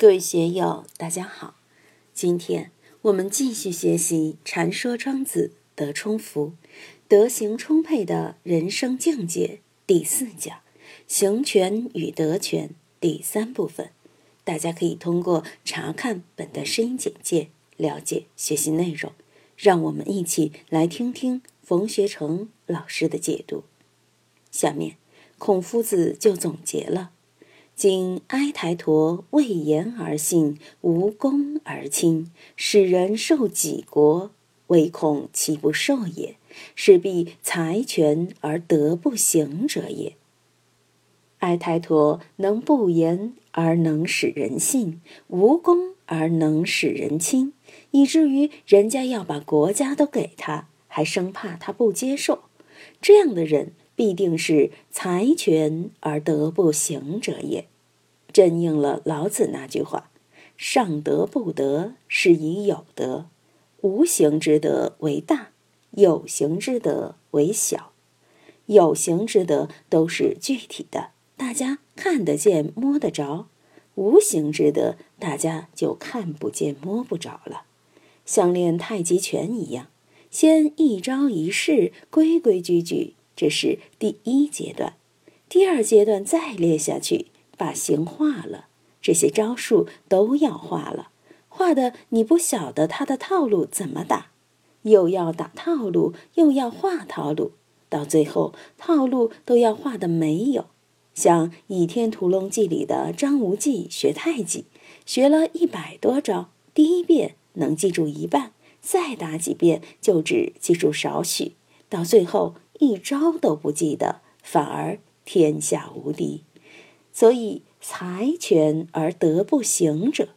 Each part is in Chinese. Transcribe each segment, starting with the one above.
各位学友，大家好。今天我们继续学习《禅说庄子德充福，德行充沛的人生境界》第四讲“行权与德权”第三部分。大家可以通过查看本的声音简介了解学习内容。让我们一起来听听冯学成老师的解读。下面，孔夫子就总结了。今哀台陀为言而信，无功而亲，使人受己国，唯恐其不受也，是必财权而德不行者也。哀台陀能不言而能使人信，无功而能使人亲，以至于人家要把国家都给他，还生怕他不接受。这样的人。必定是财权而德不行者也，正应了老子那句话：“上德不德，是以有德；无形之德为大，有形之德为小。有形之德都是具体的，大家看得见、摸得着；无形之德，大家就看不见、摸不着了。像练太极拳一样，先一招一式，规规矩矩。”这是第一阶段，第二阶段再练下去，把形画了，这些招数都要画了，画的你不晓得他的套路怎么打，又要打套路，又要画套路，到最后套路都要画的没有。像《倚天屠龙记》里的张无忌学太极，学了一百多招，第一遍能记住一半，再打几遍就只记住少许，到最后。一招都不记得，反而天下无敌。所以财权而德不行者，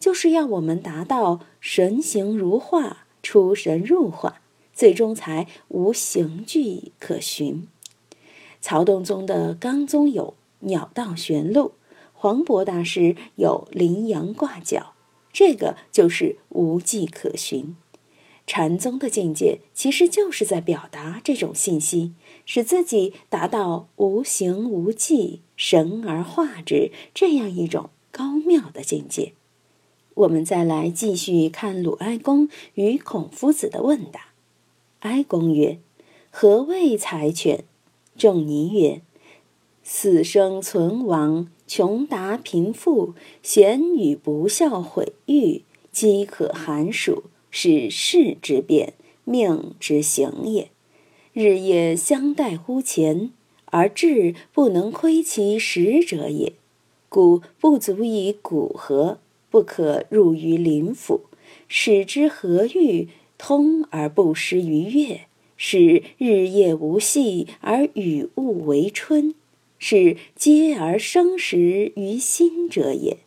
就是要我们达到神形如画、出神入化，最终才无形具可寻。曹洞宗的刚宗有鸟道玄露，黄渤大师有羚羊挂角，这个就是无迹可寻。禅宗的境界其实就是在表达这种信息，使自己达到无形无迹、神而化之这样一种高妙的境界。我们再来继续看鲁哀公与孔夫子的问答。哀公曰：“何谓财权？”仲尼曰：“死生存亡，穷达贫富，贤与不孝，毁誉，饥渴寒暑。”是世之变，命之行也。日夜相待乎前，而志不能窥其实者也。故不足以古河，不可入于林府，使之和欲，通而不失于乐。是日夜无隙而雨物为春，是接而生时于心者也。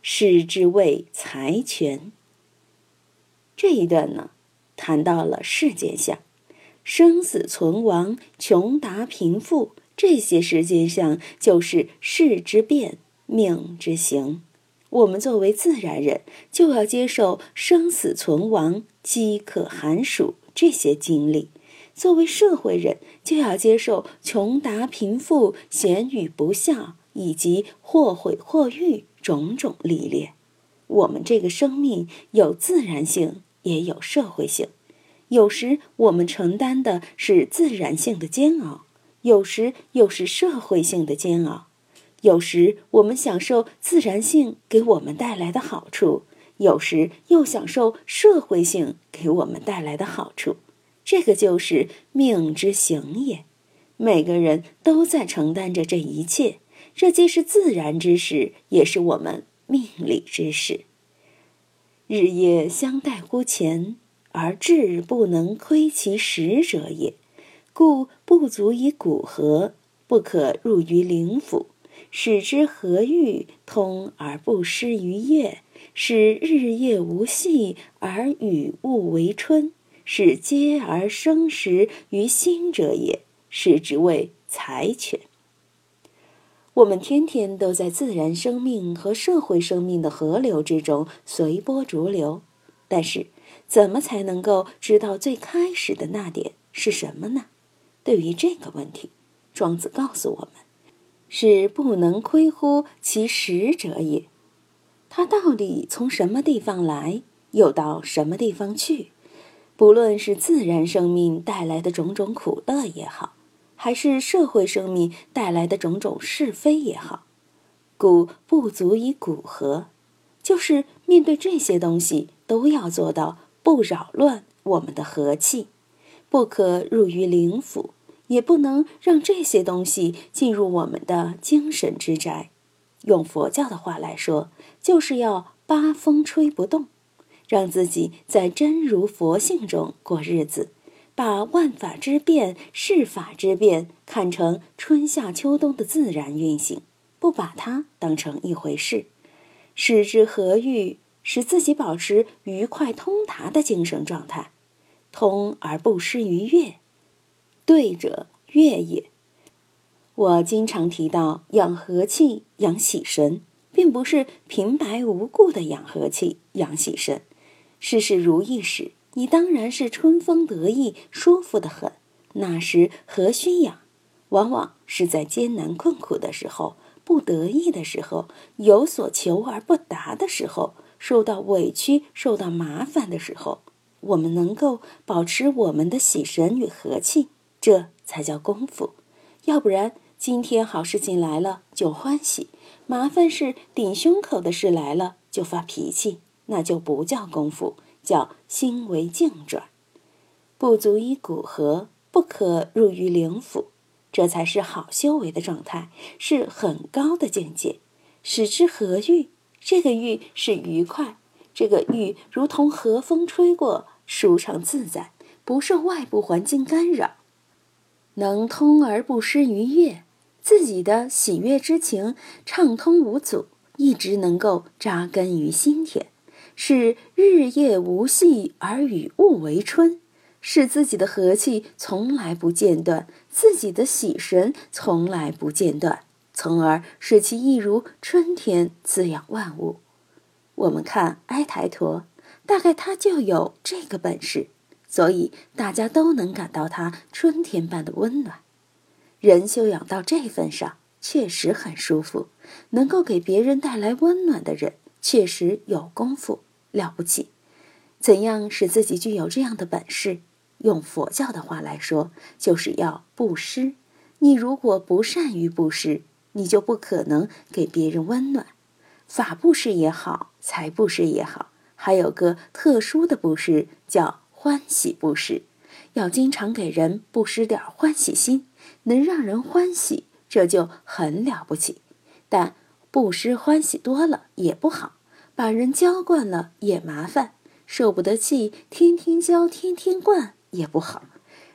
是之谓财权。这一段呢，谈到了世间相，生死存亡、穷达贫富这些世间相，就是世之变、命之行。我们作为自然人，就要接受生死存亡、饥渴寒暑这些经历；作为社会人，就要接受穷达贫富、贤与不孝以及或毁或誉种种历练。我们这个生命有自然性。也有社会性，有时我们承担的是自然性的煎熬，有时又是社会性的煎熬；有时我们享受自然性给我们带来的好处，有时又享受社会性给我们带来的好处。这个就是命之行也。每个人都在承担着这一切，这既是自然之事，也是我们命理之事。日夜相待乎前，而志不能窥其实者也。故不足以古河，不可入于灵府，使之和欲，通而不失于乐。使日夜无隙而与物为春，使接而生时于心者也。是之谓财权。我们天天都在自然生命和社会生命的河流之中随波逐流，但是怎么才能够知道最开始的那点是什么呢？对于这个问题，庄子告诉我们：是不能窥乎其实者也。它到底从什么地方来，又到什么地方去？不论是自然生命带来的种种苦乐也好，还是社会生命带来的种种是非也好，故不足以古和，就是面对这些东西，都要做到不扰乱我们的和气，不可入于灵府，也不能让这些东西进入我们的精神之宅。用佛教的话来说，就是要八风吹不动。让自己在真如佛性中过日子，把万法之变、世法之变看成春夏秋冬的自然运行，不把它当成一回事，使之和欲？使自己保持愉快通达的精神状态，通而不失于悦，对者悦也。我经常提到养和气、养喜神，并不是平白无故的养和气、养喜神。事事如意时，你当然是春风得意、舒服的很。那时何须养？往往是在艰难困苦的时候、不得意的时候、有所求而不达的时候、受到委屈、受到麻烦的时候，我们能够保持我们的喜神与和气，这才叫功夫。要不然，今天好事情来了就欢喜，麻烦事顶胸口的事来了就发脾气。那就不叫功夫，叫心为境转，不足以古和，不可入于灵府，这才是好修为的状态，是很高的境界。使之和欲，这个欲是愉快，这个欲如同和风吹过，舒畅自在，不受外部环境干扰，能通而不失于悦，自己的喜悦之情畅通无阻，一直能够扎根于心田。是日夜无息而与物为春，使自己的和气从来不间断，自己的喜神从来不间断，从而使其一如春天滋养万物。我们看埃台陀，大概他就有这个本事，所以大家都能感到他春天般的温暖。人修养到这份上，确实很舒服，能够给别人带来温暖的人。确实有功夫，了不起。怎样使自己具有这样的本事？用佛教的话来说，就是要布施。你如果不善于布施，你就不可能给别人温暖。法布施也好，财布施也好，还有个特殊的布施叫欢喜布施，要经常给人布施点欢喜心，能让人欢喜，这就很了不起。但不施欢喜多了也不好，把人教惯了也麻烦，受不得气，天天教，天天惯也不好。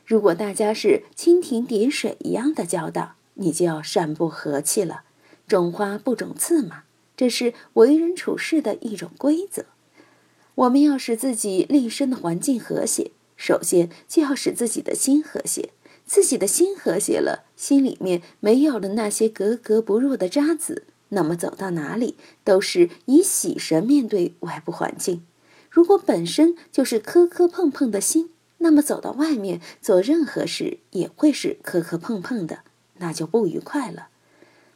如果大家是蜻蜓点水一样的教导，你就要善不和气了。种花不种刺嘛，这是为人处事的一种规则。我们要使自己立身的环境和谐，首先就要使自己的心和谐。自己的心和谐了，心里面没有了那些格格不入的渣子。那么走到哪里都是以喜神面对外部环境。如果本身就是磕磕碰碰的心，那么走到外面做任何事也会是磕磕碰碰的，那就不愉快了。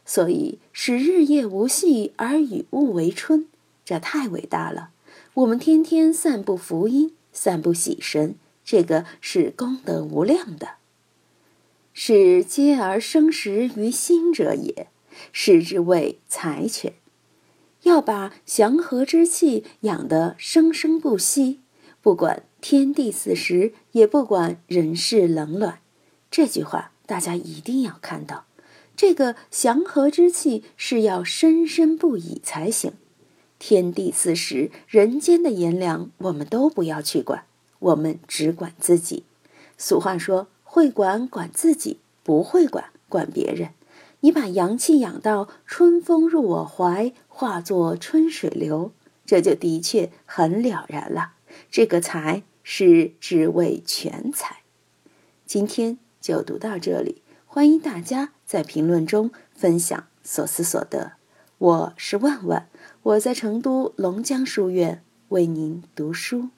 所以使日夜无隙而与物为春，这太伟大了。我们天天散布福音，散布喜神，这个是功德无量的，是接而生实于心者也。是之谓财权，要把祥和之气养得生生不息，不管天地四时，也不管人世冷暖。这句话大家一定要看到，这个祥和之气是要生生不已才行。天地四时，人间的炎凉，我们都不要去管，我们只管自己。俗话说：“会管管自己，不会管管别人。”你把阳气养到春风入我怀，化作春水流，这就的确很了然了。这个才是只为全才。今天就读到这里，欢迎大家在评论中分享所思所得。我是万万，我在成都龙江书院为您读书。